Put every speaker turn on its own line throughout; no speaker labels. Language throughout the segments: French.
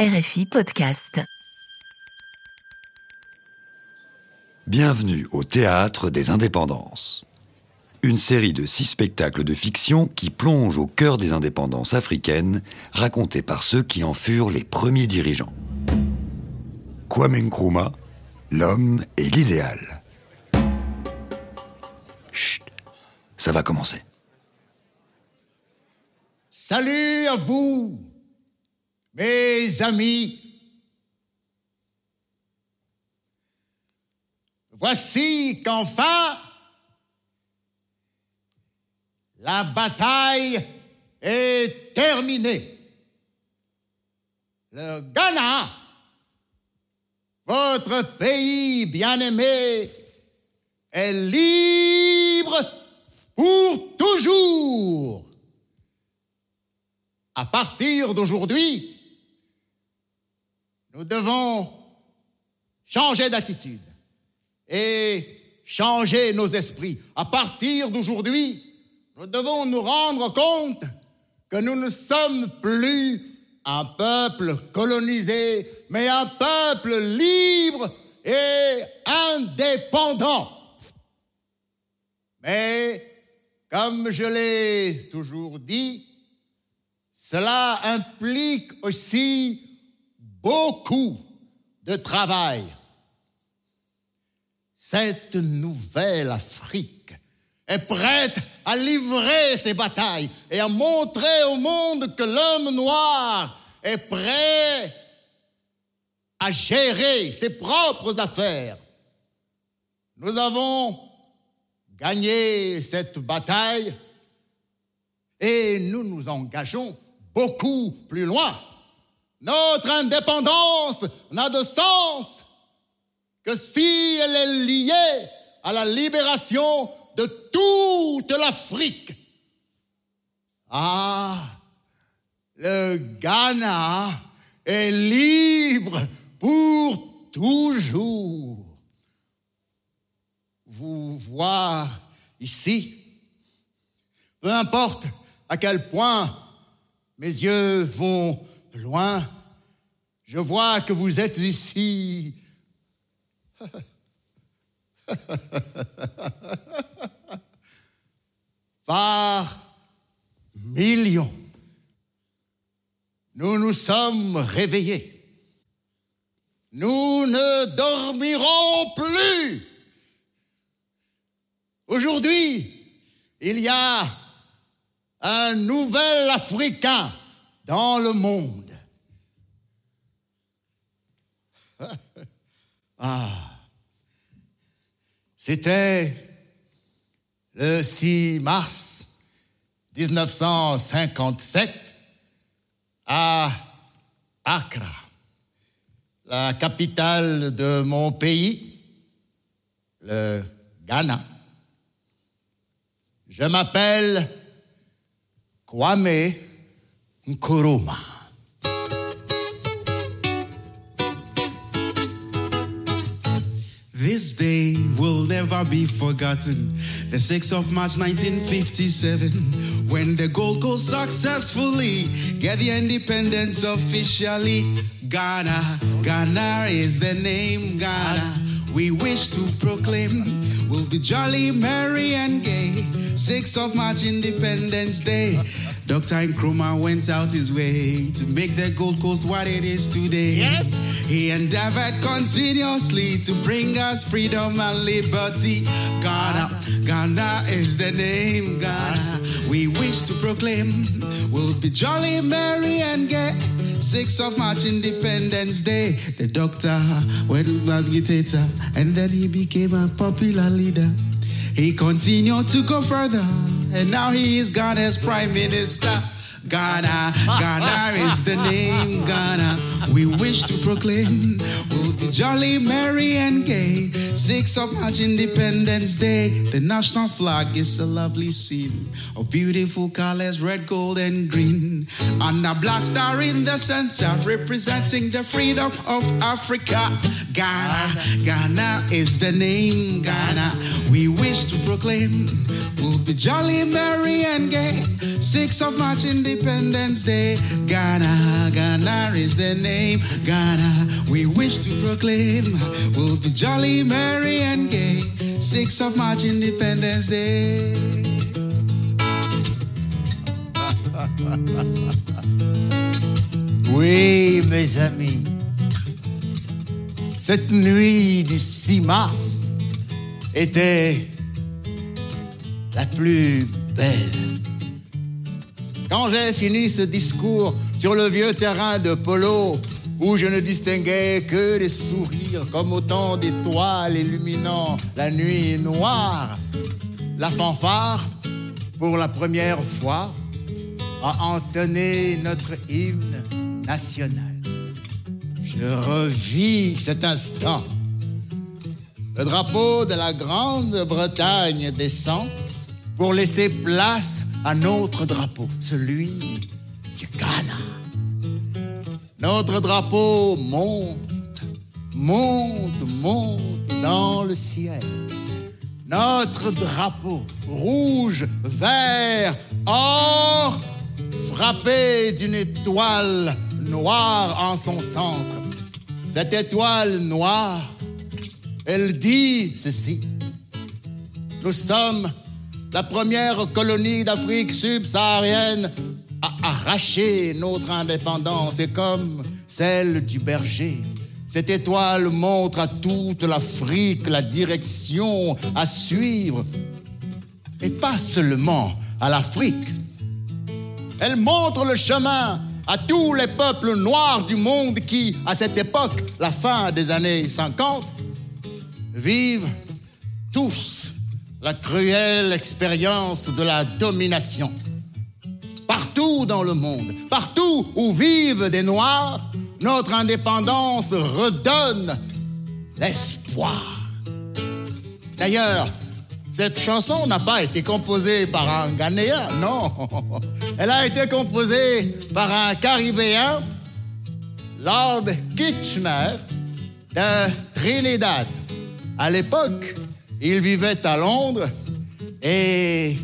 RFI Podcast.
Bienvenue au Théâtre des Indépendances. Une série de six spectacles de fiction qui plongent au cœur des indépendances africaines, racontés par ceux qui en furent les premiers dirigeants. Kwame Nkrumah, l'homme et l'idéal. Chut, ça va commencer.
Salut à vous, mes amis. Voici qu'enfin, la bataille est terminée. Le Ghana, votre pays bien-aimé, est libre pour toujours. À partir d'aujourd'hui, nous devons changer d'attitude et changer nos esprits. À partir d'aujourd'hui, nous devons nous rendre compte que nous ne sommes plus un peuple colonisé, mais un peuple libre et indépendant. Mais, comme je l'ai toujours dit, cela implique aussi beaucoup de travail. Cette nouvelle Afrique est prête à livrer ses batailles et à montrer au monde que l'homme noir est prêt à gérer ses propres affaires. Nous avons gagné cette bataille et nous nous engageons beaucoup plus loin. Notre indépendance n'a de sens que si elle est liée à la libération de toute l'Afrique. Ah, le Ghana est libre pour toujours. Vous voir ici, peu importe à quel point mes yeux vont loin, je vois que vous êtes ici. Par millions, nous nous sommes réveillés. Nous ne dormirons plus. Aujourd'hui, il y a un nouvel Africain dans le monde. Ah, c'était le 6 mars 1957 à Accra, la capitale de mon pays, le Ghana. Je m'appelle Kwame Nkrumah.
This day will never be forgotten. The 6th of March 1957, when the Gold Coast successfully get the independence officially. Ghana, Ghana is the name Ghana. We wish to proclaim we'll be jolly, merry, and gay. 6th of March, Independence Day. Dr. Nkrumah went out his way to make the Gold Coast what it is today.
Yes.
He endeavored continuously to bring us freedom and liberty. Ghana, Ghana is the name Ghana. We wish to proclaim we'll be jolly, merry, and gay. 6th of March, Independence Day. The doctor went to agitator and then he became a popular leader. He continued to go further and now he is Ghana's prime minister. Ghana, Ghana is the name Ghana. We wish to proclaim we'll be jolly, merry, and gay. Six of March, Independence Day. The national flag is a lovely scene of beautiful colors, red, gold, and green. And a black star in the center, representing the freedom of Africa. Ghana, Ghana is the name, Ghana. We wish to proclaim, we'll be jolly, merry, and gay. 6th of March, Independence Day. Ghana, Ghana is the name, Ghana. We wish to proclaim, we'll be jolly, merry, and gay. 6th of March, Independence Day.
Oui, mes amis, cette nuit du 6 mars était la plus belle. Quand j'ai fini ce discours sur le vieux terrain de polo, où je ne distinguais que des sourires comme autant d'étoiles illuminant la nuit noire, la fanfare, pour la première fois, a entonné notre hymne national. Je revis cet instant. Le drapeau de la Grande-Bretagne descend pour laisser place à notre drapeau, celui du Ghana. Notre drapeau monte, monte, monte dans le ciel. Notre drapeau rouge, vert, or, frappé d'une étoile noire en son centre. Cette étoile noire, elle dit ceci. Nous sommes la première colonie d'Afrique subsaharienne à arracher notre indépendance et comme celle du berger. Cette étoile montre à toute l'Afrique la direction à suivre. Et pas seulement à l'Afrique. Elle montre le chemin à tous les peuples noirs du monde qui, à cette époque, la fin des années 50, vivent tous la cruelle expérience de la domination. Partout dans le monde, partout où vivent des Noirs, notre indépendance redonne l'espoir. D'ailleurs, cette chanson n'a pas été composée par un Ghanéen, non. Elle a été composée par un Caribéen, Lord Kitchener de Trinidad. À l'époque, il vivait à Londres et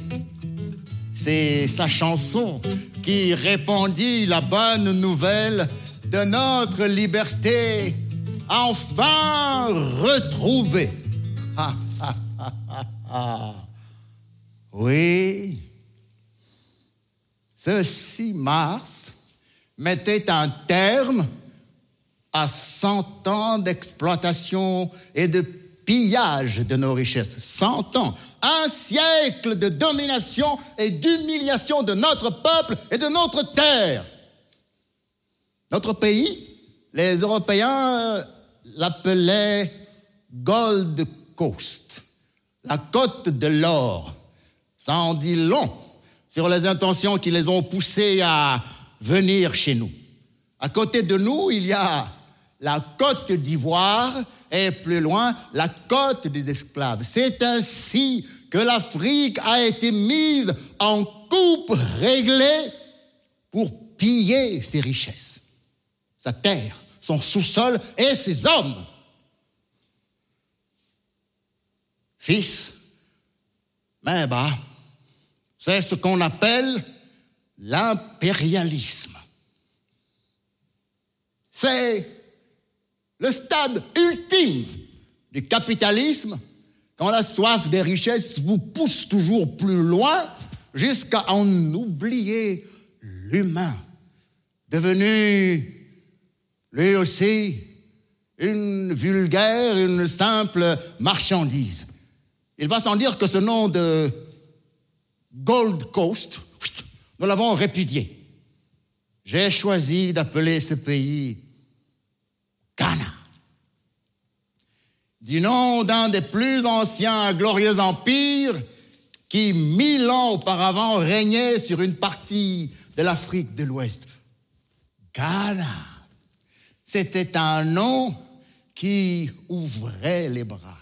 c'est sa chanson qui répandit la bonne nouvelle de notre liberté. Enfin retrouvée. Oui, ce 6 mars mettait un terme à 100 ans d'exploitation et de pillage de nos richesses. 100 ans, un siècle de domination et d'humiliation de notre peuple et de notre terre. Notre pays, les Européens l'appelaient Gold Coast, la côte de l'or. Ça en dit long sur les intentions qui les ont poussés à venir chez nous. À côté de nous, il y a la côte d'Ivoire et plus loin, la côte des esclaves. C'est ainsi que l'Afrique a été mise en coupe réglée pour piller ses richesses, sa terre, son sous-sol et ses hommes. Fils, main bas, c'est ce qu'on appelle l'impérialisme. C'est le stade ultime du capitalisme quand la soif des richesses vous pousse toujours plus loin jusqu'à en oublier l'humain, devenu lui aussi une vulgaire, une simple marchandise. Il va sans dire que ce nom de Gold Coast, nous l'avons répudié. J'ai choisi d'appeler ce pays Ghana. Du nom d'un des plus anciens glorieux empires qui, mille ans auparavant, régnait sur une partie de l'Afrique de l'Ouest. Ghana. C'était un nom qui ouvrait les bras.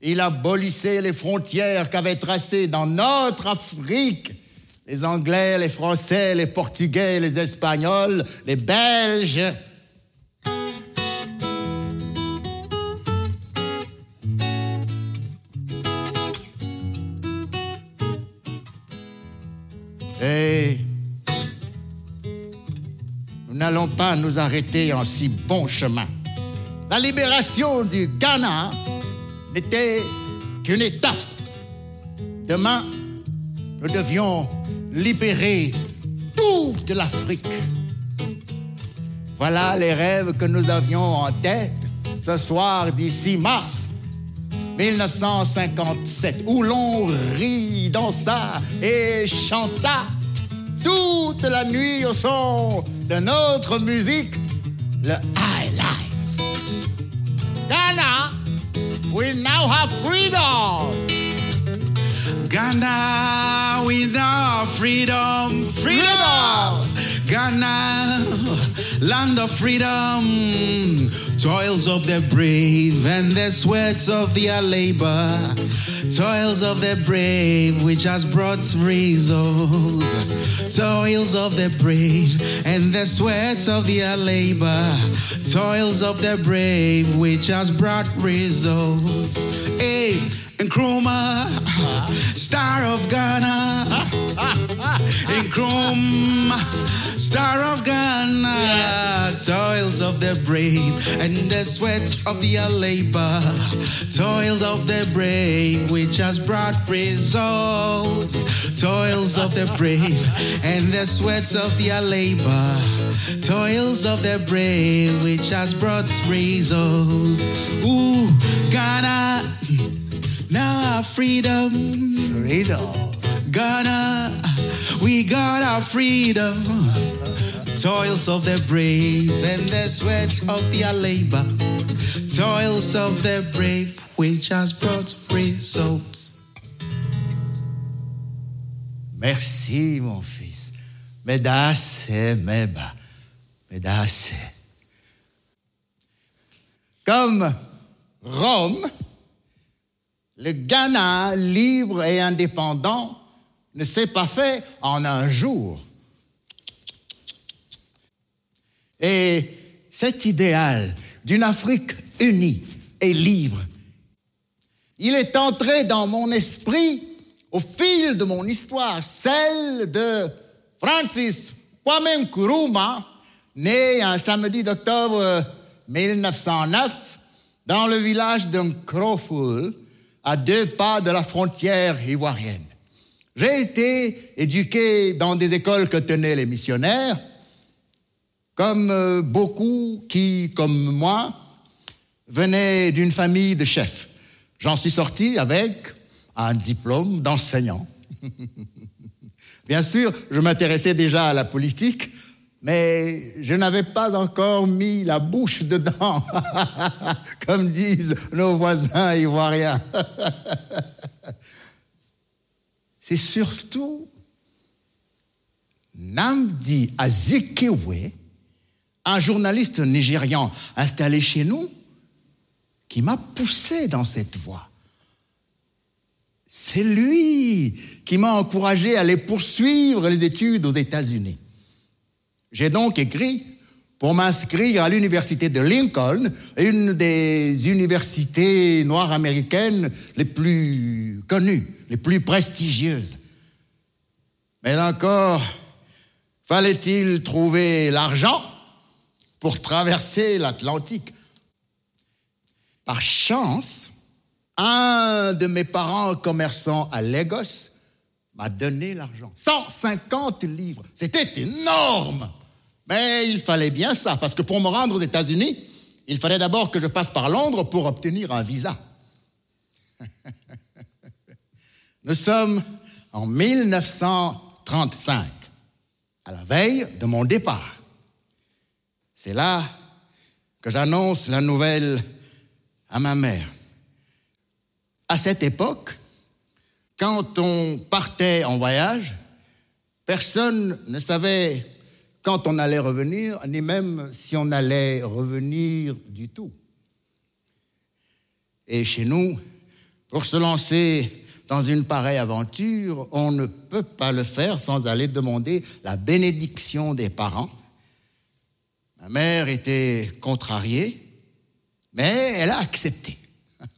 Il abolissait les frontières qu'avaient tracées dans notre Afrique les Anglais, les Français, les Portugais, les Espagnols, les Belges. Pas nous arrêter en si bon chemin. La libération du Ghana n'était qu'une étape. Demain, nous devions libérer toute l'Afrique. Voilà les rêves que nous avions en tête ce soir du 6 mars 1957, où l'on rit, dansa et chanta toute la nuit au son de notre musique, le High Life. Ghana, we now have freedom.
Ghana, we now have freedom, freedom. Ghana, land of freedom. Toils of the brave and the sweats of their labor. Toils of the brave, which has brought results. Toils of the brave and the sweats of their labor. Toils of the brave, which has brought results. Hey, Nkrumah, star of Ghana. Nkrumah, star of Ghana. Toils of the brave and the sweat of their labor. Toils of the brave, which has brought results. Toils of the brave and the sweat of their labor. Toils of the brave, which has brought results. Ooh, Ghana. Now our freedom,
Freedom.
Ghana, we got our freedom. Toils of the brave and the sweat of their labor. Toils of the brave, which has brought results.
Merci, mon fils. Medace, meba. Medace. Comme Rome, le Ghana libre et indépendant ne s'est pas fait en un jour. Et cet idéal d'une Afrique unie et libre, il est entré dans mon esprit au fil de mon histoire, celle de Francis Kwame Nkrumah, né un samedi d'octobre 1909 dans le village de Nkroful, à deux pas de la frontière ivoirienne. J'ai été éduqué dans des écoles que tenaient les missionnaires, comme euh, beaucoup qui, comme moi, venaient d'une famille de chefs. J'en suis sorti avec un diplôme d'enseignant. Bien sûr, je m'intéressais déjà à la politique, mais je n'avais pas encore mis la bouche dedans, comme disent nos voisins ivoiriens. C'est surtout Namdi Azikiwe, un journaliste nigérian installé chez nous, qui m'a poussé dans cette voie. C'est lui qui m'a encouragé à aller poursuivre les études aux États-Unis. J'ai donc écrit pour m'inscrire à l'université de Lincoln, une des universités noires américaines les plus connues, les plus prestigieuses. Mais encore, fallait-il trouver l'argent pour traverser l'Atlantique. Par chance, un de mes parents commerçants à Lagos m'a donné l'argent. 150 livres. C'était énorme. Mais il fallait bien ça, parce que pour me rendre aux États-Unis, il fallait d'abord que je passe par Londres pour obtenir un visa. Nous sommes en 1935, à la veille de mon départ. C'est là que j'annonce la nouvelle à ma mère. À cette époque, quand on partait en voyage, personne ne savait quand on allait revenir, ni même si on allait revenir du tout. Et chez nous, pour se lancer dans une pareille aventure, on ne peut pas le faire sans aller demander la bénédiction des parents. Ma mère était contrariée, mais elle a accepté.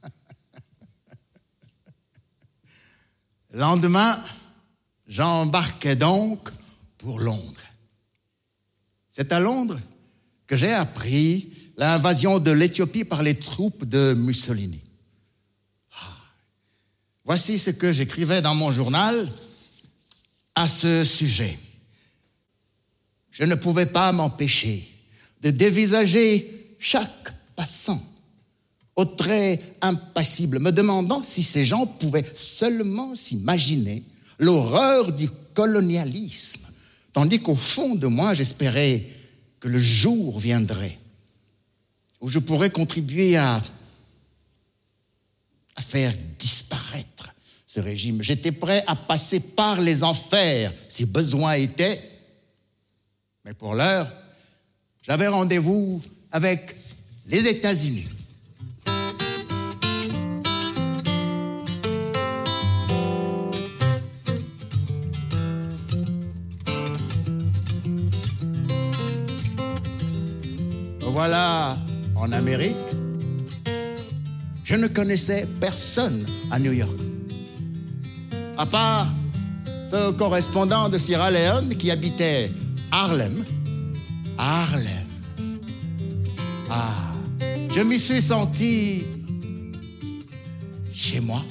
Le lendemain, j'embarquais donc pour Londres. C'est à Londres que j'ai appris l'invasion de l'Éthiopie par les troupes de Mussolini. Ah. Voici ce que j'écrivais dans mon journal à ce sujet. Je ne pouvais pas m'empêcher de dévisager chaque passant au trait impassible, me demandant si ces gens pouvaient seulement s'imaginer l'horreur du colonialisme, tandis qu'au fond de moi, j'espérais que le jour viendrait où je pourrais contribuer à, faire disparaître ce régime. J'étais prêt à passer par les enfers si besoin était, mais pour l'heure, j'avais rendez-vous avec les États-Unis. Voilà en Amérique. Je ne connaissais personne à New York. À part ce correspondant de Sierra Leone qui habitait Harlem. Harlem. Ah, je m'y suis senti chez moi,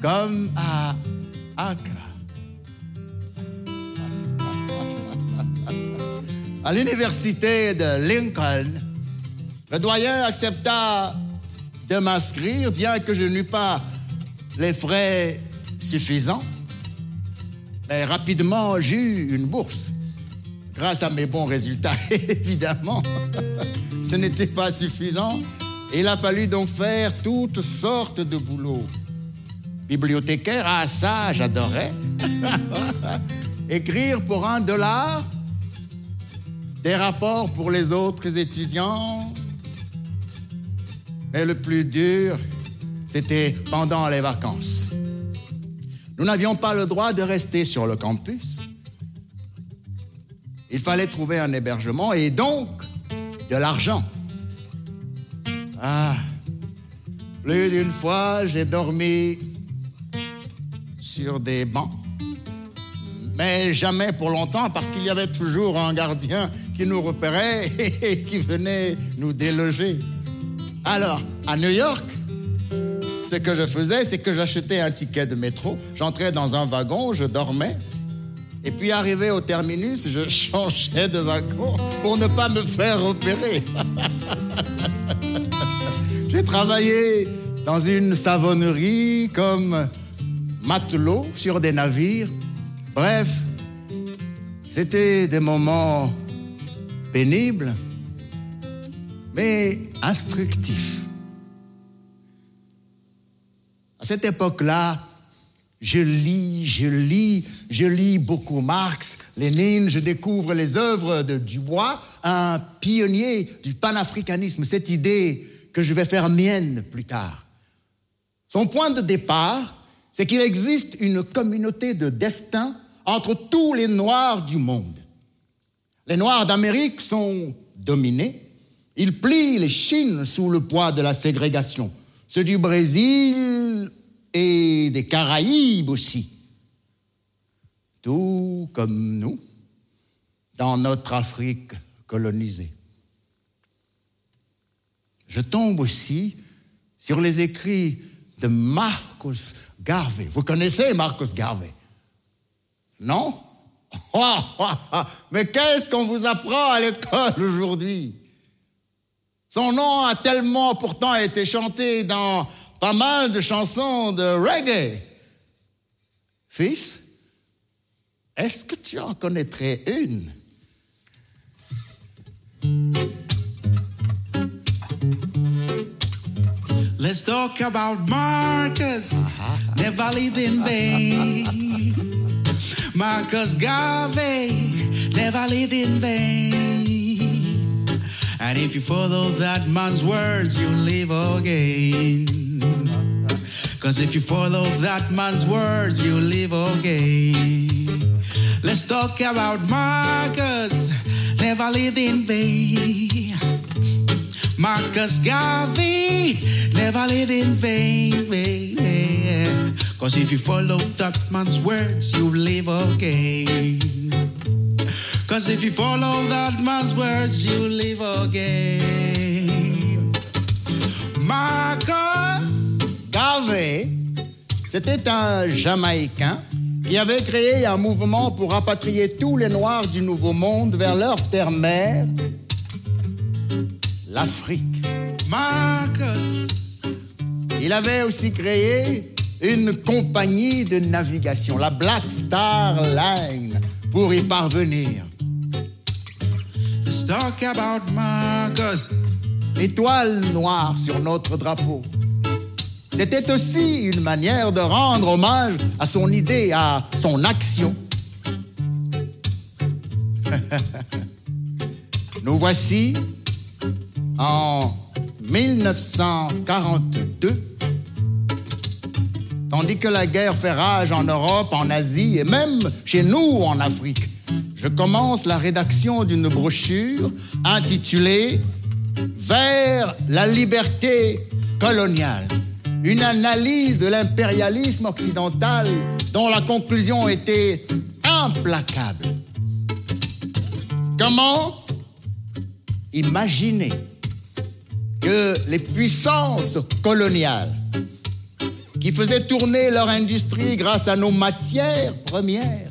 comme à Accra. À l'université de Lincoln, le doyen accepta de m'inscrire, bien que je n'eus pas les frais suffisants. Mais rapidement, j'eus une bourse. Grâce à mes bons résultats, évidemment. Ce n'était pas suffisant. Il a fallu donc faire toutes sortes de boulots. Bibliothécaire, ah ça, j'adorais. Écrire pour un dollar, des rapports pour les autres étudiants. Mais le plus dur, c'était pendant les vacances. Nous n'avions pas le droit de rester sur le campus. Il fallait trouver un hébergement et donc de l'argent. Ah, plus d'une fois, j'ai dormi sur des bancs, mais jamais pour longtemps parce qu'il y avait toujours un gardien qui nous repérait et qui venait nous déloger. Alors, à New York, ce que je faisais, c'est que j'achetais un ticket de métro, j'entrais dans un wagon, je dormais, et puis arrivé au terminus, je changeais de wagon pour ne pas me faire repérer. J'ai travaillé dans une savonnerie comme matelot sur des navires. Bref, c'était des moments pénibles, mais instructifs. À cette époque-là, je lis, je lis, je lis beaucoup Marx, Lénine, je découvre les œuvres de Dubois, un pionnier du panafricanisme, cette idée que je vais faire mienne plus tard. Son point de départ, c'est qu'il existe une communauté de destin entre tous les Noirs du monde. Les Noirs d'Amérique sont dominés, ils plient les Chines sous le poids de la ségrégation. Ceux du Brésil et des Caraïbes aussi. Tout comme nous, dans notre Afrique colonisée. Je tombe aussi sur les écrits de Marcus Garvey. Vous connaissez Marcus Garvey? Non? Mais qu'est-ce qu'on vous apprend à l'école aujourd'hui? Son nom a tellement pourtant été chanté dans pas mal de chansons de reggae. Fils, est-ce que tu en connaîtrais une?
Let's talk about Marcus. Never live in vain. Marcus Garvey never lived in vain. And if you follow that man's words, you live again. Cause if you follow that man's words, you live again. Let's talk about Marcus, never lived in vain. Marcus Garvey, never lived in vain. Cause if you follow that man's words, you live again. Cause if you follow that man's words, you live again. Marcus
Garvey, c'était un Jamaïcain qui avait créé un mouvement pour rapatrier tous les Noirs du Nouveau Monde vers leur terre-mère, l'Afrique.
Marcus,
Il avait aussi créé une compagnie de navigation, la Black Star Line, pour y parvenir.
let's talk about Marcus.
L'étoile noire sur notre drapeau. C'était aussi une manière de rendre hommage à son idée, à son action. Nous voici en 1942, tandis que la guerre fait rage en Europe, en Asie et même chez nous en Afrique. Je commence la rédaction d'une brochure intitulée Vers la liberté coloniale. Une analyse de l'impérialisme occidental dont la conclusion était implacable. Comment imaginer que les puissances coloniales qui faisaient tourner leur industrie grâce à nos matières premières,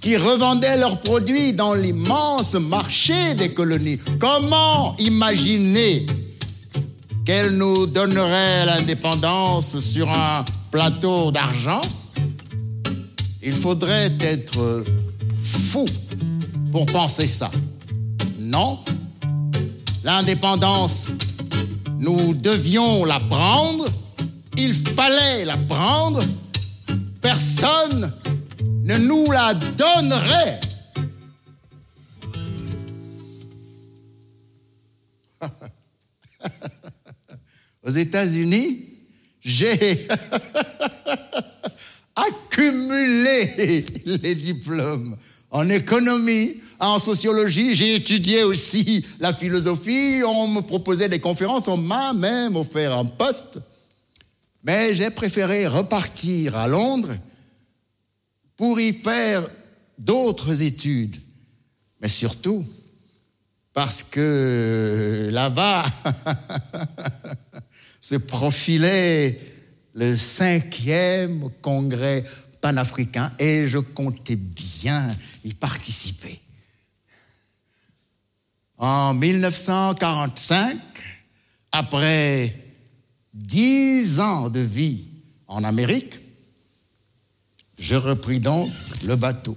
qui revendaient leurs produits dans l'immense marché des colonies. Comment imaginer qu'elles nous donneraient l'indépendance sur un plateau d'argent? Il faudrait être fou pour penser ça. Non, l'indépendance, nous devions la prendre, il fallait la prendre, personne ne nous la donnerait. Aux États-Unis, j'ai accumulé les diplômes en économie, en sociologie. J'ai étudié aussi la philosophie. On me proposait des conférences. On m'a même offert un poste. Mais j'ai préféré repartir à Londres pour y faire d'autres études. Mais surtout, parce que là-bas se profilait le cinquième congrès panafricain et je comptais bien y participer. En 1945, après dix ans de vie en Amérique, je repris donc le bateau.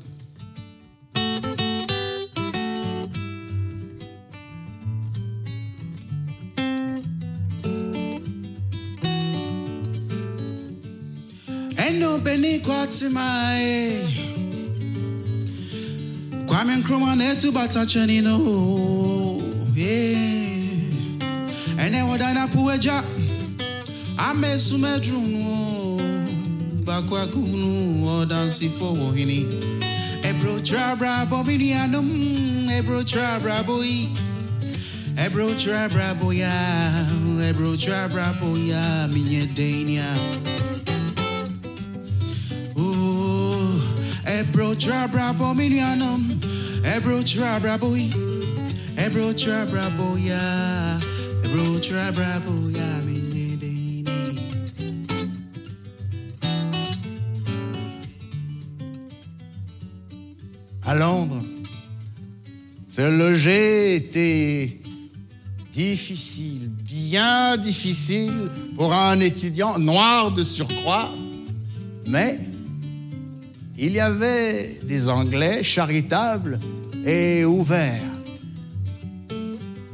Ame sumedrunu. Bakwa kunu odansi fo hini. Ebro trabra bobini anum. Ebro trabra boy. Ebro trabra boya. Ebro trabra boya. Minye dania. Ooh, Ebro trabra bominianum, Ebro trabra boy, Ebro trabra boya, Ebro trabra
à Londres. Se loger était difficile, bien difficile pour un étudiant noir de surcroît, mais il y avait des Anglais charitables et ouverts.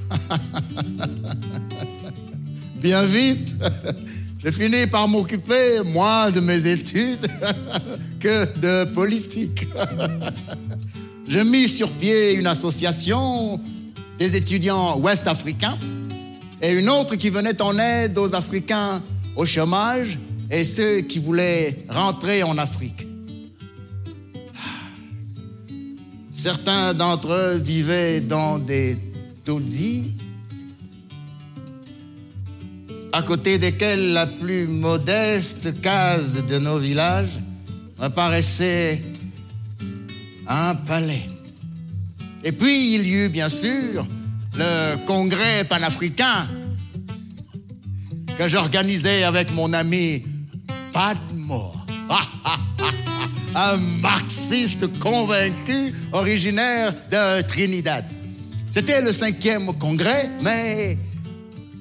Bien vite, j'ai fini par m'occuper moins de mes études que de politique. Je mis sur pied une association des étudiants ouest-africains et une autre qui venait en aide aux Africains au chômage et ceux qui voulaient rentrer en Afrique. Certains d'entre eux vivaient dans des taudis, à côté desquels la plus modeste case de nos villages apparaissait un palais. Et puis il y eut bien sûr le congrès panafricain que j'organisais avec mon ami Padmore. un marxiste convaincu originaire de Trinidad. C'était le cinquième congrès, mais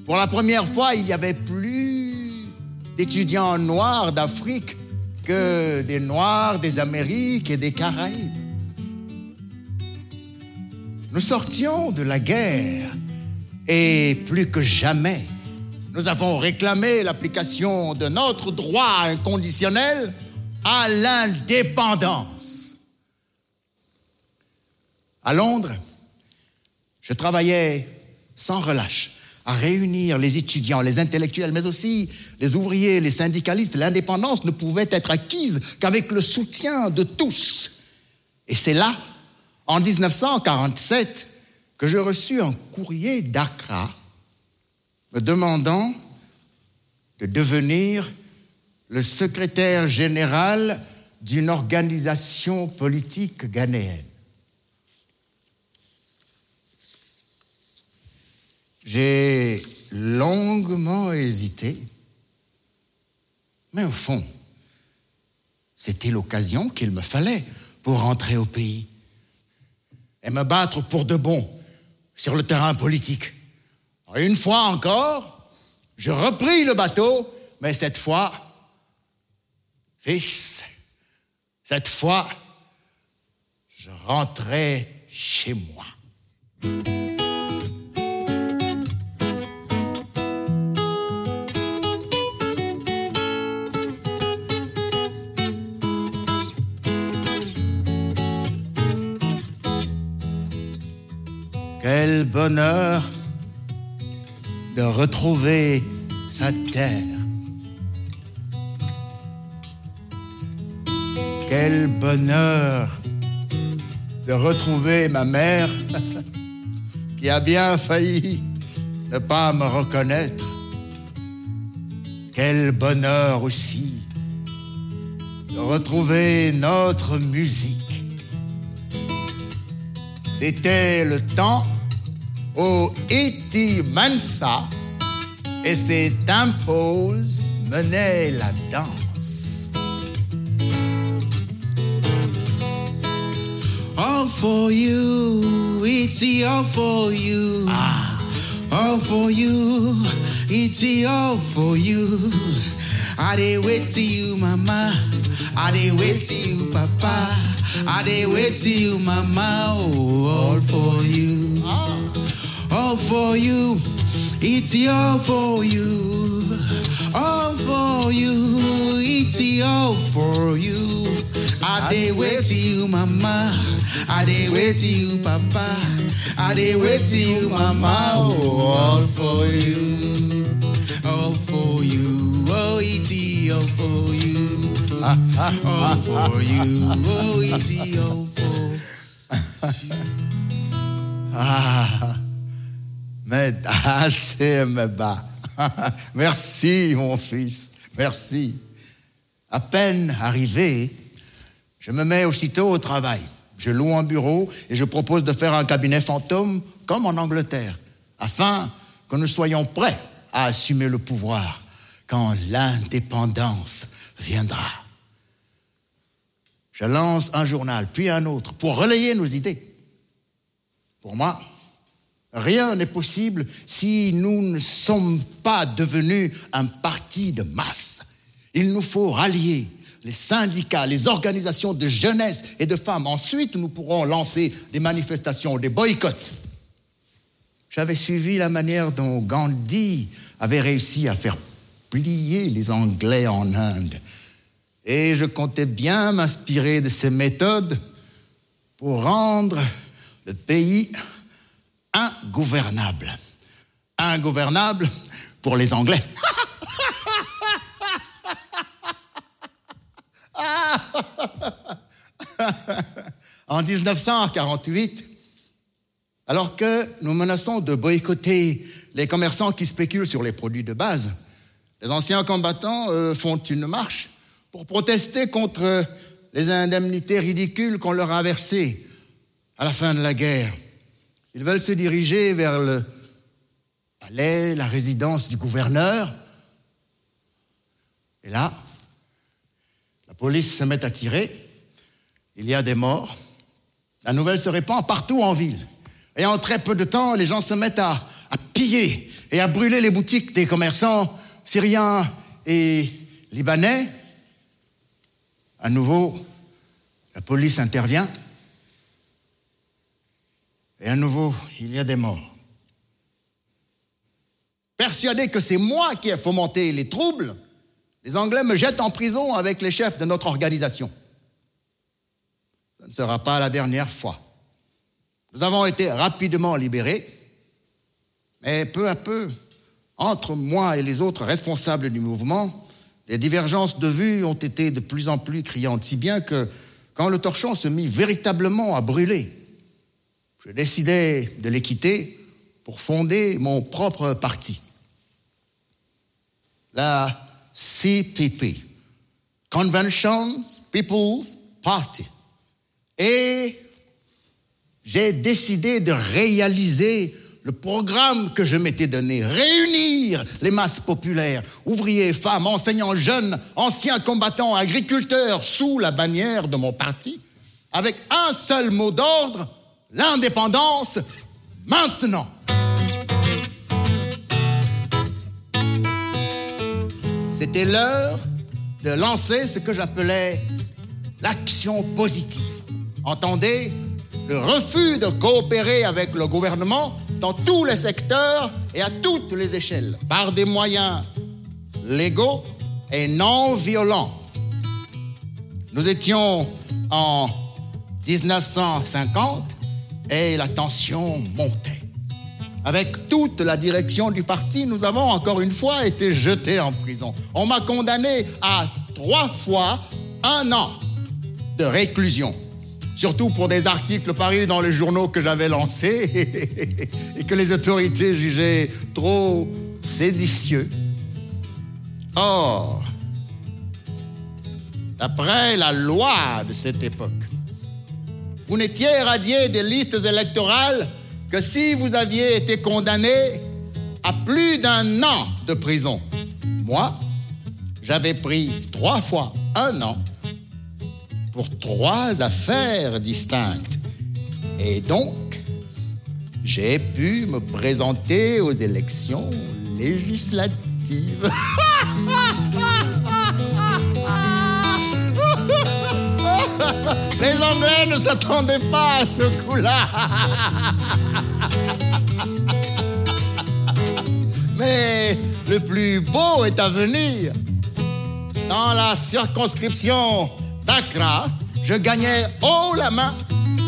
pour la première fois, il y avait plus d'étudiants noirs d'Afrique que des Noirs des Amériques et des Caraïbes. Nous sortions de la guerre et plus que jamais, nous avons réclamé l'application de notre droit inconditionnel à l'indépendance. À Londres, je travaillais sans relâche à réunir les étudiants, les intellectuels, mais aussi les ouvriers, les syndicalistes. L'indépendance ne pouvait être acquise qu'avec le soutien de tous. Et c'est là, en 1947, que je reçus un courrier d'Accra me demandant de devenir le secrétaire général d'une organisation politique ghanéenne. J'ai longuement hésité, mais au fond, c'était l'occasion qu'il me fallait pour rentrer au pays et me battre pour de bon sur le terrain politique. Une fois encore, je repris le bateau, mais cette fois, fils, cette fois, je rentrais chez moi. Bonheur de retrouver sa terre. Quel bonheur de retrouver ma mère qui a bien failli ne pas me reconnaître. Quel bonheur aussi de retrouver notre musique. C'était le temps où Iti Mansa et ses tempos menaient la danse.
All for you, it's all for you. Ah. All for you, it's all for you. I dey wait to you, mama. I dey wait to you, papa. I dey wait to you, mama. Oh, all for you. All for you, it's all for you. All for you, it's all for you. I dey wait to you, mama. I dey wait to you, papa. I dey wait to you, mama. Oh, all for you, all for you. Oh, it's all for you. All for you. Oh, it's all for
you. Ah, Merci, mon fils. Merci. À peine arrivé, je me mets aussitôt au travail. Je loue un bureau et je propose de faire un cabinet fantôme comme en Angleterre, afin que nous soyons prêts à assumer le pouvoir quand l'indépendance viendra. Je lance un journal, puis un autre, pour relayer nos idées. Pour moi, rien n'est possible si nous ne sommes pas devenus un parti de masse. Il nous faut rallier les syndicats, les organisations de jeunesse et de femmes. Ensuite, nous pourrons lancer des manifestations, des boycotts. J'avais suivi la manière dont Gandhi avait réussi à faire plier les Anglais en Inde. Et je comptais bien m'inspirer de ces méthodes pour rendre le pays ingouvernable. Ingouvernable pour les Anglais. en 1948, alors que nous menaçons de boycotter les commerçants qui spéculent sur les produits de base, les anciens combattants euh, font une marche pour protester contre les indemnités ridicules qu'on leur a versées à la fin de la guerre. Ils veulent se diriger vers le palais, la résidence du gouverneur. Et là, la police se met à tirer. Il y a des morts. La nouvelle se répand partout en ville. Et en très peu de temps, les gens se mettent à, piller et à brûler les boutiques des commerçants syriens et libanais. À nouveau, la police intervient. Et à nouveau, il y a des morts. Persuadé que c'est moi qui ai fomenté les troubles, les Anglais me jettent en prison avec les chefs de notre organisation. Ce ne sera pas la dernière fois. Nous avons été rapidement libérés, mais peu à peu, entre moi et les autres responsables du mouvement, les divergences de vues ont été de plus en plus criantes, si bien que quand le torchon se mit véritablement à brûler, je décidai de les quitter pour fonder mon propre parti. La CPP, Conventions People's Party. Et j'ai décidé de réaliser le programme que je m'étais donné, réunir les masses populaires, ouvriers, femmes, enseignants, jeunes, anciens combattants, agriculteurs, sous la bannière de mon parti, avec un seul mot d'ordre, l'indépendance maintenant. C'était l'heure de lancer ce que j'appelais l'action positive. Entendez, le refus de coopérer avec le gouvernement dans tous les secteurs et à toutes les échelles, par des moyens légaux et non violents. Nous étions en 1950 et la tension montait. Avec toute la direction du parti, nous avons encore une fois été jetés en prison. On m'a condamné à trois fois un an de réclusion. Surtout pour des articles parus dans les journaux que j'avais lancés et que les autorités jugeaient trop séditieux. Or, d'après la loi de cette époque, vous n'étiez radié des listes électorales que si vous aviez été condamné à plus d'un an de prison. Moi, j'avais pris trois fois un an pour trois affaires distinctes. Et donc, j'ai pu me présenter aux élections législatives. Les Anglais ne s'attendaient pas à ce coup-là. Mais le plus beau est à venir. Dans la circonscription d'Accra, je gagnais haut la main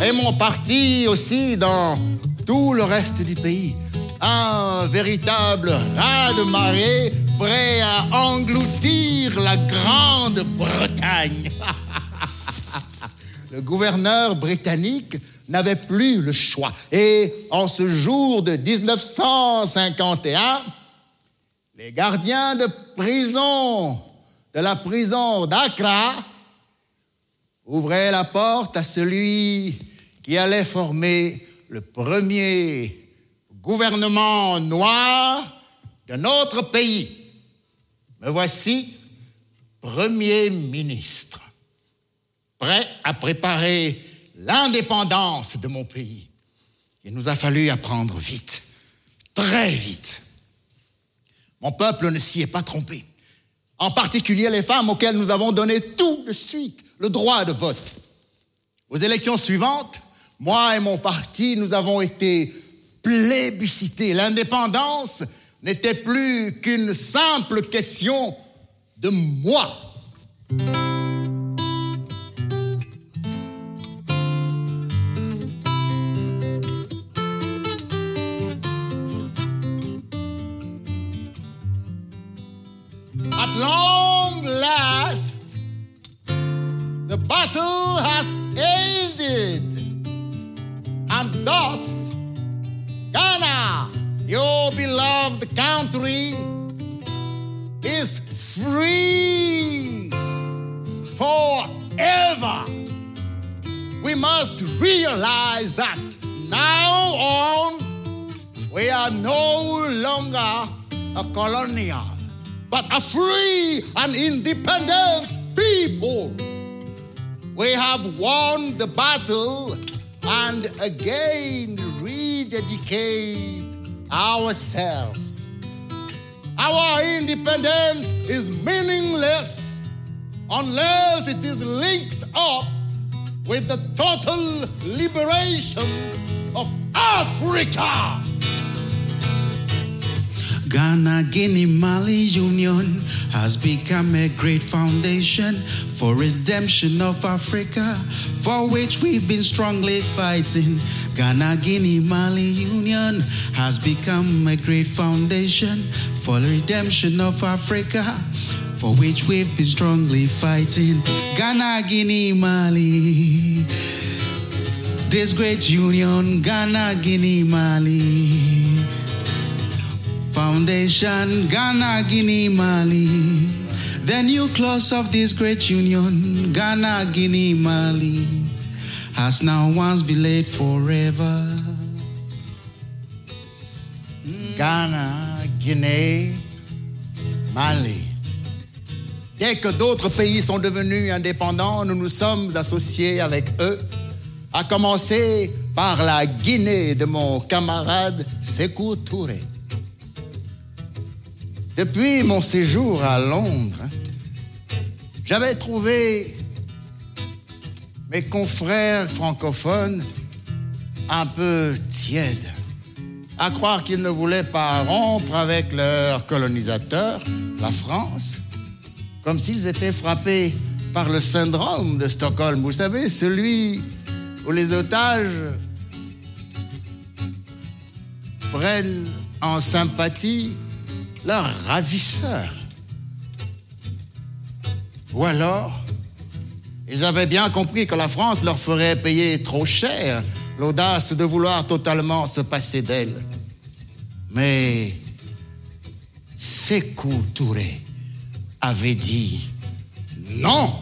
et mon parti aussi dans tout le reste du pays. Un véritable raz de marée prêt à engloutir la Grande-Bretagne. le gouverneur britannique n'avait plus le choix. Et en ce jour de 1951, les gardiens de prison de la prison d'Accra ouvraient la porte à celui qui allait former le premier gouvernement noir de notre pays. Me voici Premier ministre, prêt à préparer l'indépendance de mon pays. Il nous a fallu apprendre vite, très vite. Mon peuple ne s'y est pas trompé. En particulier les femmes auxquelles nous avons donné tout de suite le droit de vote. Aux élections suivantes, moi et mon parti, nous avons été plébiscités. L'indépendance n'était plus qu'une simple question de moi. Battle and again rededicate ourselves. Our independence is meaningless unless it is linked up with the total liberation of Africa.
Ghana, Guinea, Mali Union has become a great foundation for redemption of Africa, for which we've been strongly fighting. Ghana, Guinea, Mali Union has become a great foundation for redemption of Africa, for which we've been strongly fighting. Ghana, Guinea, Mali. This great union, Ghana, Guinea, Mali. Foundation, Ghana, Guinea, Mali. The nucleus of this great union, Ghana, Guinea, Mali, has now once been laid forever.
Ghana, Guinée, Mali. Dès que d'autres pays sont devenus indépendants, nous nous sommes associés avec eux, à commencer par la Guinée de mon camarade Sékou Touré. Depuis mon séjour à Londres, j'avais trouvé mes confrères francophones un peu tièdes, à croire qu'ils ne voulaient pas rompre avec leur colonisateur, la France, comme s'ils étaient frappés par le syndrome de Stockholm. Vous savez, celui où les otages prennent en sympathie leur ravisseur. Ou alors, ils avaient bien compris que la France leur ferait payer trop cher l'audace de vouloir totalement se passer d'elle. Mais Sékou Touré avait dit non.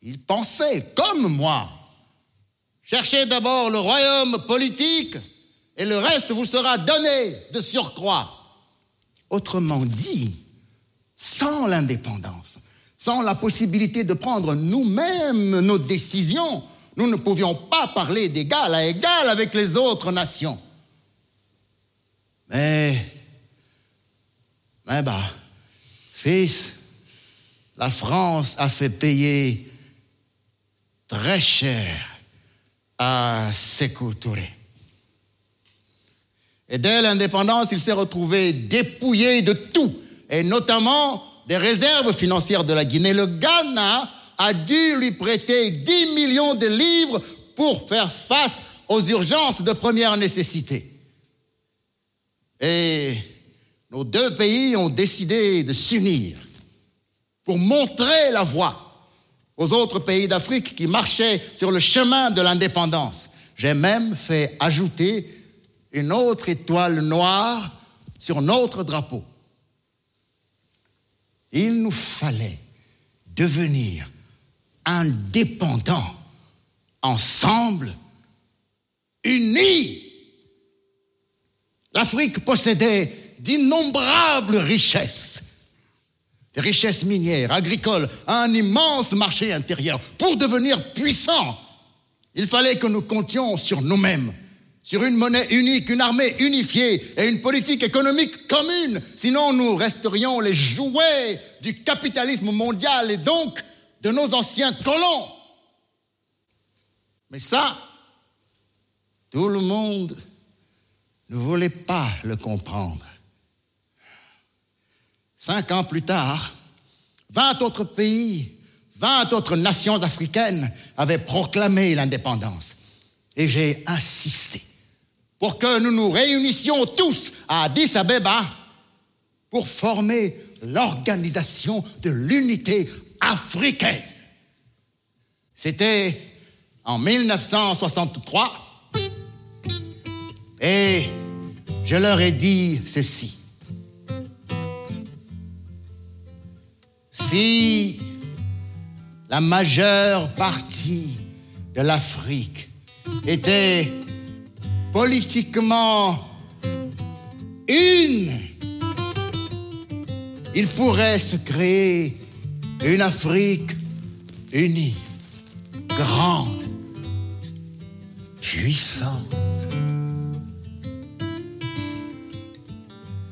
Il pensait comme moi. Cherchez d'abord le royaume politique et le reste vous sera donné de surcroît. Autrement dit, sans l'indépendance, sans la possibilité de prendre nous-mêmes nos décisions, nous ne pouvions pas parler d'égal à égal avec les autres nations. Mais, mais bah, fils, la France a fait payer très cher à Sékou Touré. Et dès l'indépendance, il s'est retrouvé dépouillé de tout, et notamment des réserves financières de la Guinée. Le Ghana a dû lui prêter 10 millions de livres pour faire face aux urgences de première nécessité. Et nos deux pays ont décidé de s'unir pour montrer la voie aux autres pays d'Afrique qui marchaient sur le chemin de l'indépendance. J'ai même fait ajouter une autre étoile noire sur notre drapeau. Il nous fallait devenir indépendants, ensemble, unis. L'Afrique possédait d'innombrables richesses, des richesses minières, agricoles, un immense marché intérieur. Pour devenir puissants, il fallait que nous comptions sur nous-mêmes sur une monnaie unique, une armée unifiée et une politique économique commune. Sinon, nous resterions les jouets du capitalisme mondial et donc de nos anciens colons. Mais ça, tout le monde ne voulait pas le comprendre. Cinq ans plus tard, 20 autres pays, 20 autres nations africaines avaient proclamé l'indépendance. Et j'ai insisté pour que nous nous réunissions tous à Addis Abeba pour former l'organisation de l'unité africaine. C'était en 1963 et je leur ai dit ceci. Si la majeure partie de l'Afrique était politiquement une, il pourrait se créer une Afrique unie, grande, puissante.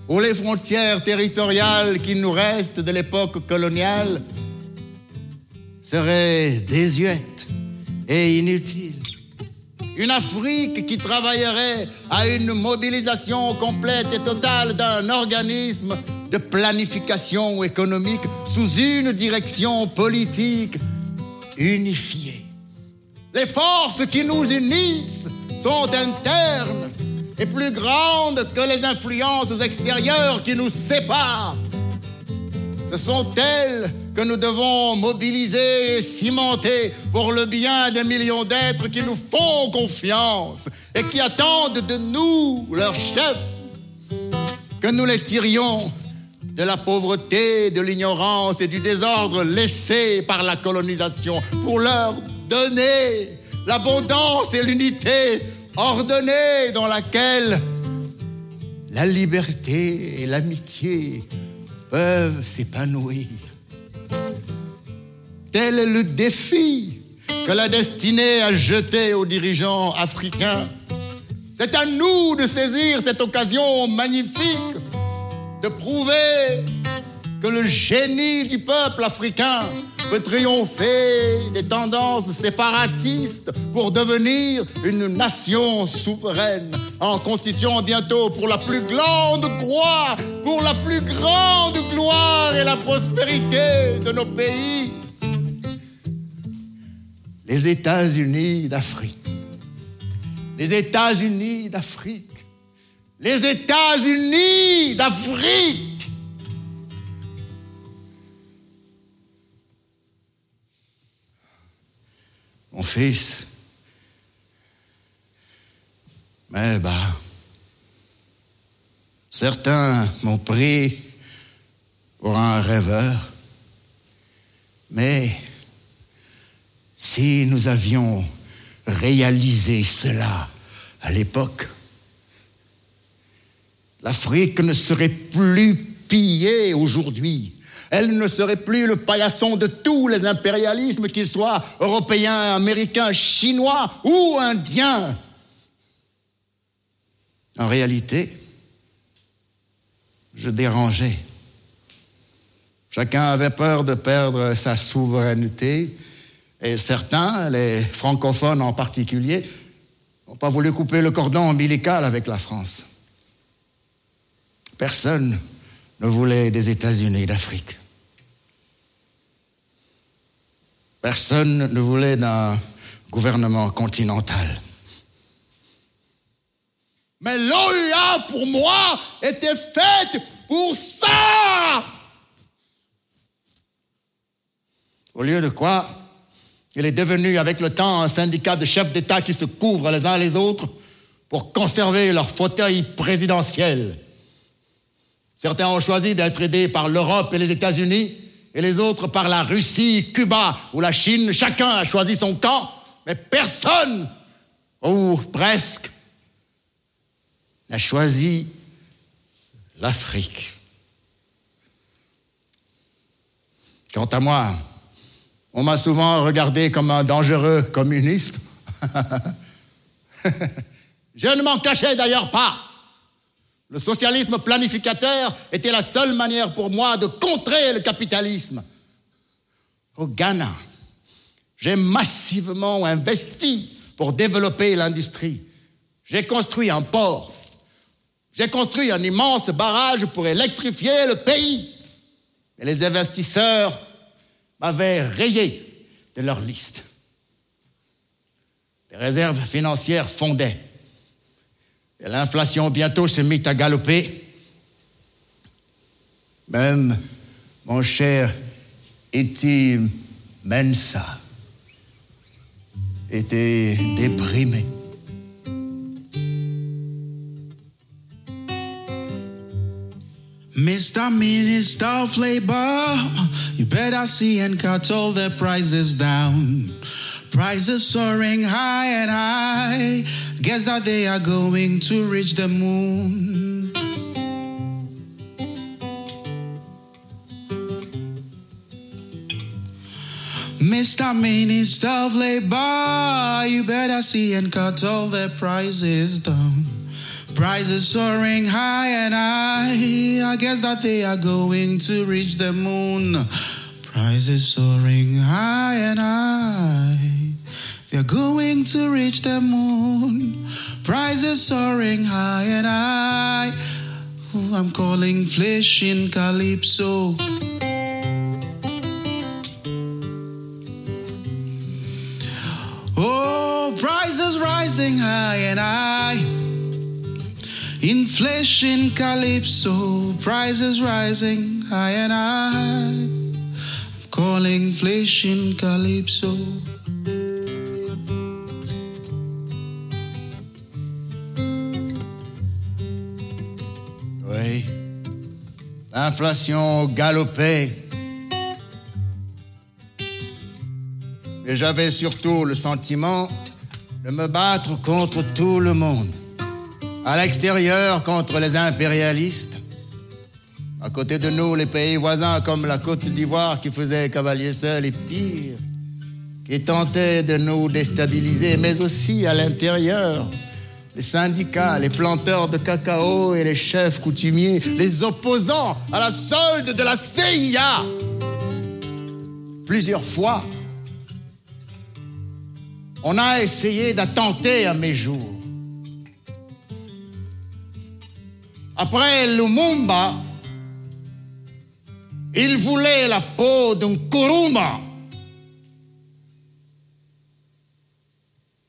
Pour les frontières territoriales qui nous restent de l'époque coloniale seraient désuètes et inutiles. Une Afrique qui travaillerait à une mobilisation complète et totale d'un organisme de planification économique sous une direction politique unifiée. Les forces qui nous unissent sont internes et plus grandes que les influences extérieures qui nous séparent. Ce sont elles que nous devons mobiliser et cimenter pour le bien des millions d'êtres qui nous font confiance et qui attendent de nous, leurs chefs, que nous les tirions de la pauvreté, de l'ignorance et du désordre laissés par la colonisation pour leur donner l'abondance et l'unité ordonnée dans laquelle la liberté et l'amitié peuvent s'épanouir. Tel est le défi que la destinée a jeté aux dirigeants africains. C'est à nous de saisir cette occasion magnifique de prouver que le génie du peuple africain peut triompher des tendances séparatistes pour devenir une nation souveraine en constituant bientôt pour la plus grande gloire, pour la plus grande gloire et la prospérité de nos pays, les États-Unis d'Afrique. Les États-Unis d'Afrique. Les États-Unis d'Afrique. Mon fils, mais bah, certains m'ont pris pour un rêveur, mais si nous avions réalisé cela à l'époque, l'Afrique ne serait plus pillée aujourd'hui. Elle ne serait plus le paillasson de tous les impérialismes, qu'ils soient européens, américains, chinois ou indiens. En réalité, je dérangeais. Chacun avait peur de perdre sa souveraineté et certains, les francophones en particulier, n'ont pas voulu couper le cordon ombilical avec la France. Personne ne voulait des États-Unis d'Afrique. Personne ne voulait d'un gouvernement continental. Mais l'OUA, pour moi, était faite pour ça. Au lieu de quoi, il est devenu avec le temps un syndicat de chefs d'État qui se couvrent les uns les autres pour conserver leur fauteuil présidentiel. Certains ont choisi d'être aidés par l'Europe et les États-Unis, et les autres par la Russie, Cuba ou la Chine. Chacun a choisi son camp, mais personne, ou presque, n'a choisi l'Afrique. Quant à moi, on m'a souvent regardé comme un dangereux communiste. Je ne m'en cachais d'ailleurs pas. Le socialisme planificateur était la seule manière pour moi de contrer le capitalisme. Au Ghana, j'ai massivement investi pour développer l'industrie. J'ai construit un port. J'ai construit un immense barrage pour électrifier le pays. Et les investisseurs m'avaient rayé de leur liste. Les réserves financières fondaient. L'inflation bientôt se mit à galoper. Même mon cher Eti Mensa était déprimé.
Mr. Minister of Labor, you better see and cut all the prices down. Prices soaring high and high. Guess that they are going to reach the moon. Mr. Minister of Labor, you better see and cut all the prices down. Prices soaring high and high. I guess that they are going to reach the moon. Prices soaring high and high. They're going to reach the moon. Prices soaring high and high. Oh, I'm calling flesh in Calypso. Oh, prices rising high and high. Inflation calypso, prices rising high and high.
Oui. L'inflation galopait. Mais j'avais surtout le sentiment de me battre contre tout le monde. À l'extérieur, contre les impérialistes. À côté de nous, les pays voisins comme la Côte d'Ivoire qui faisait cavalier seul et pire, qui tentaient de nous déstabiliser, mais aussi à l'intérieur. Les syndicats, les planteurs de cacao et les chefs coutumiers, les opposants à la solde de la CIA. Plusieurs fois, on a essayé d'attenter à mes jours. Après Lumumba, il voulait la peau d'un Kuruma.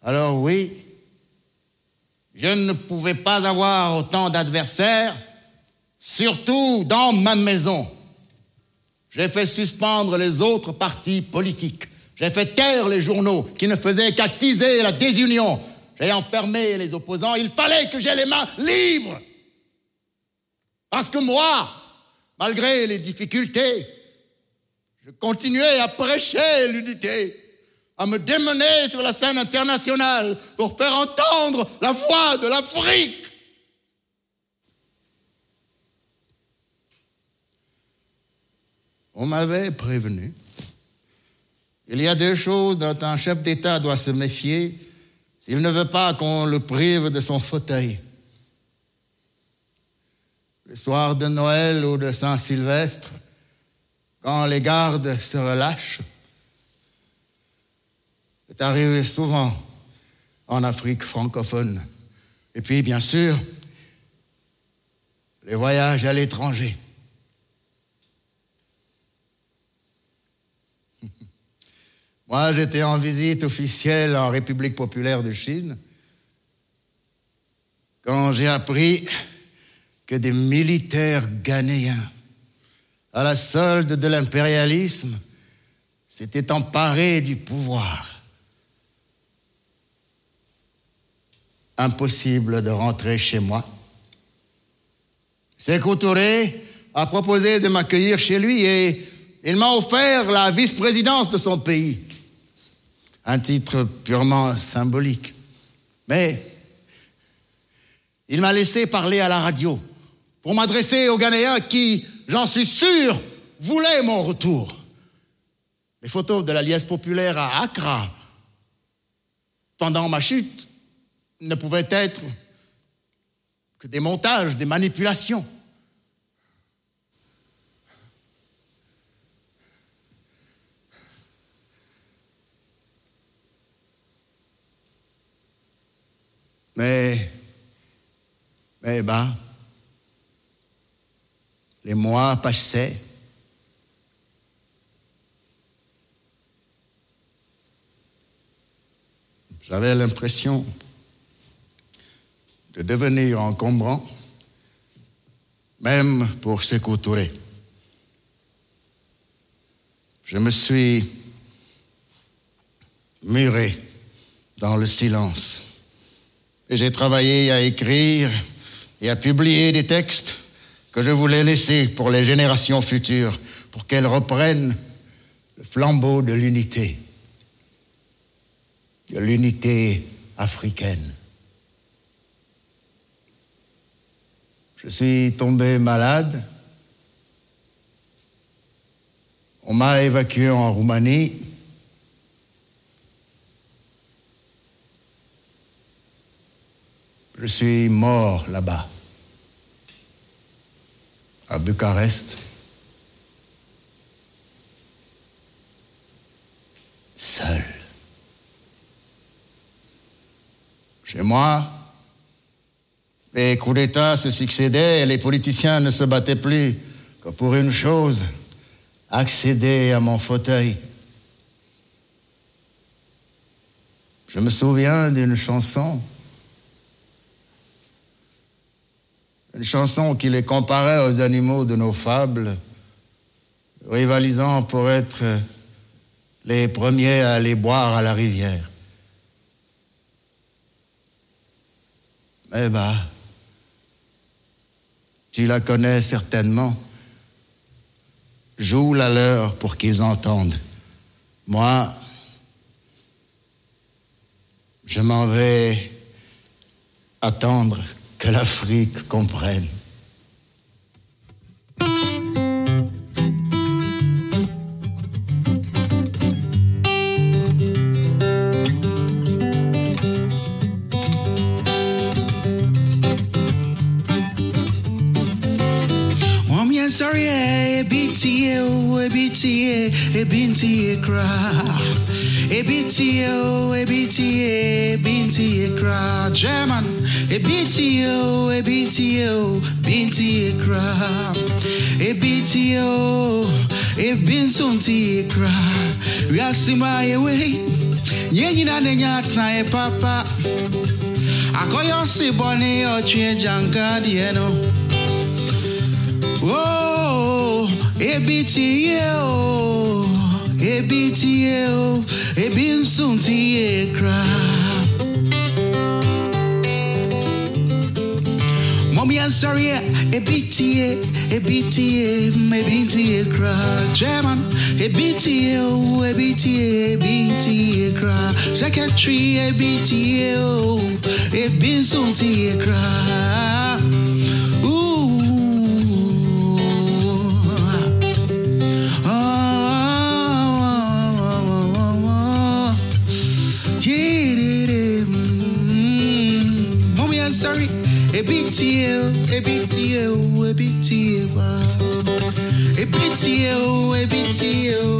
Alors oui, je ne pouvais pas avoir autant d'adversaires, surtout dans ma maison. J'ai fait suspendre les autres partis politiques. J'ai fait taire les journaux qui ne faisaient qu'attiser la désunion. J'ai enfermé les opposants. Il fallait que j'aie les mains libres. Parce que moi, malgré les difficultés, je continuais à prêcher l'unité, à me démener sur la scène internationale pour faire entendre la voix de l'Afrique. On m'avait prévenu. Il y a deux choses dont un chef d'État doit se méfier s'il ne veut pas qu'on le prive de son fauteuil. Le soir de Noël ou de Saint-Sylvestre, quand les gardes se relâchent, c'est arrivé souvent en Afrique francophone. Et puis, bien sûr, les voyages à l'étranger. Moi, j'étais en visite officielle en République populaire de Chine quand j'ai appris que des militaires ghanéens, à la solde de l'impérialisme, s'étaient emparés du pouvoir. Impossible de rentrer chez moi. Sékou Touré a proposé de m'accueillir chez lui et il m'a offert la vice-présidence de son pays. Un titre purement symbolique. Mais il m'a laissé parler à la radio pour m'adresser aux Ghanéens qui, j'en suis sûr, voulaient mon retour. Les photos de la liesse populaire à Accra, pendant ma chute, ne pouvaient être que des montages, des manipulations. Mais, mais bah, les mois passaient. J'avais l'impression de devenir encombrant, même pour Sékou Touré. Je me suis muré dans le silence. Et j'ai travaillé à écrire et à publier des textes que je voulais laisser pour les générations futures, pour qu'elles reprennent le flambeau de l'unité, de l'unité africaine. Je suis tombé malade. On m'a évacué en Roumanie. Je suis mort là-bas, à Bucarest. Seul. Chez moi, les coups d'État se succédaient et les politiciens ne se battaient plus que pour une chose, accéder à mon fauteuil. Je me souviens d'une chanson chanson qui les comparait aux animaux de nos fables, rivalisant pour être les premiers à aller boire à la rivière. Mais bah, tu la connais certainement. Joue la leur pour qu'ils entendent. Moi, je m'en vais attendre que l'Afrique comprenne.
Sorry, a BTA, a BTA, a BTA cry. EBTO, EBTA, BNTA Kra, German. EBTO, EBTO, BNTA Kra. EBTO, EBNSUNTA Kra. We are Simba away. Yenina Nenyat na e papa. Akoyo si boni o chie janka dieno. Oh, EBTO, EBTO ebi nso tie kra mọmi ansari a ebi tie ebi tie ebi tie kra oh, german ebi tie o ebi tie ebi tie kra secretary ebi tie o oh, ebi nso tie kra. tiẹ ebi tiẹ o ebi ebi ebi.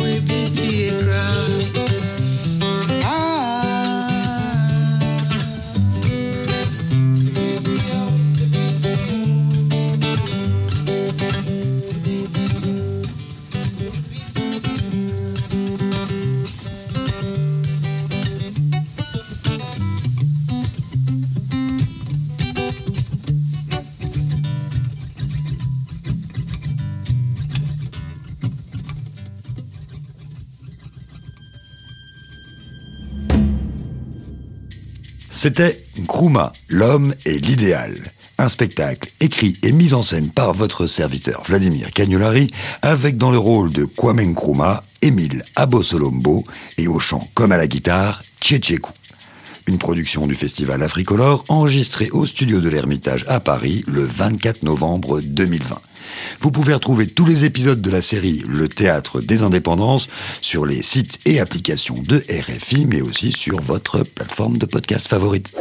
C'était Nkrumah, l'homme et l'idéal. Un spectacle écrit et mis en scène par votre serviteur Vladimir Cagnolari, avec dans le rôle de Kwame Nkrumah, Émile Abosolombo et au chant comme à la guitare, Tchétchékou. Une production du Festival Africolor enregistrée au studio de l'Ermitage à Paris le 24 novembre 2020. Vous pouvez retrouver tous les épisodes de la série Le Théâtre des Indépendances sur les sites et applications de RFI, mais aussi sur votre plateforme de podcast favorite.